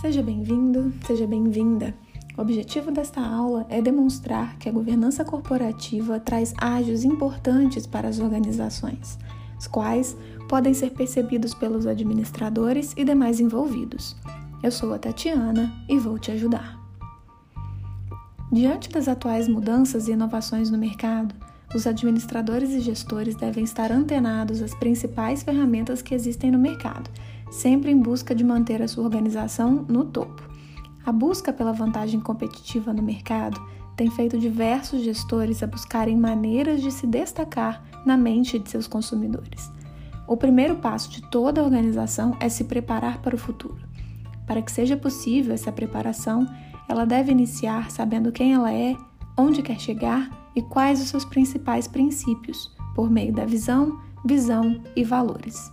Seja bem-vindo, seja bem-vinda. O objetivo desta aula é demonstrar que a governança corporativa traz ágios importantes para as organizações, os quais podem ser percebidos pelos administradores e demais envolvidos. Eu sou a Tatiana e vou te ajudar. Diante das atuais mudanças e inovações no mercado, os administradores e gestores devem estar antenados às principais ferramentas que existem no mercado, sempre em busca de manter a sua organização no topo. A busca pela vantagem competitiva no mercado tem feito diversos gestores a buscarem maneiras de se destacar na mente de seus consumidores. O primeiro passo de toda organização é se preparar para o futuro. Para que seja possível essa preparação, ela deve iniciar sabendo quem ela é, onde quer chegar e quais os seus principais princípios, por meio da visão, visão e valores.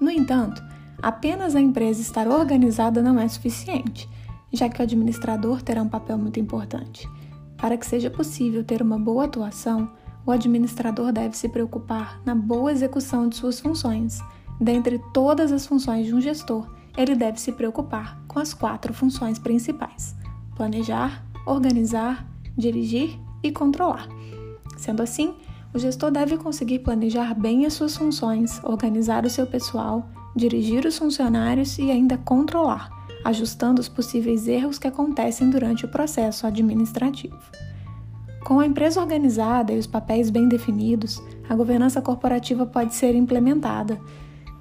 No entanto, apenas a empresa estar organizada não é suficiente, já que o administrador terá um papel muito importante. Para que seja possível ter uma boa atuação, o administrador deve se preocupar na boa execução de suas funções. Dentre todas as funções de um gestor, ele deve se preocupar com as quatro funções principais: planejar, organizar, dirigir e controlar. Sendo assim, o gestor deve conseguir planejar bem as suas funções, organizar o seu pessoal, dirigir os funcionários e ainda controlar, ajustando os possíveis erros que acontecem durante o processo administrativo. Com a empresa organizada e os papéis bem definidos, a governança corporativa pode ser implementada,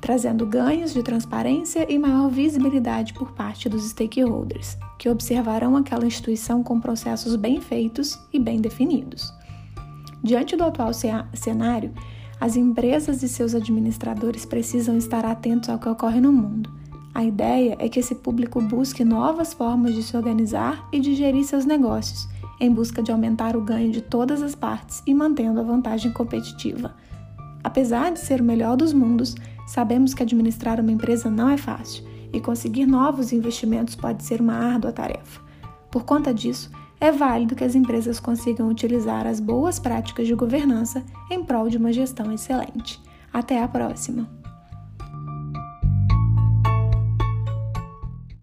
trazendo ganhos de transparência e maior visibilidade por parte dos stakeholders, que observarão aquela instituição com processos bem feitos e bem definidos. Diante do atual cenário, as empresas e seus administradores precisam estar atentos ao que ocorre no mundo. A ideia é que esse público busque novas formas de se organizar e de gerir seus negócios, em busca de aumentar o ganho de todas as partes e mantendo a vantagem competitiva. Apesar de ser o melhor dos mundos, Sabemos que administrar uma empresa não é fácil e conseguir novos investimentos pode ser uma árdua tarefa. Por conta disso, é válido que as empresas consigam utilizar as boas práticas de governança em prol de uma gestão excelente. Até a próxima!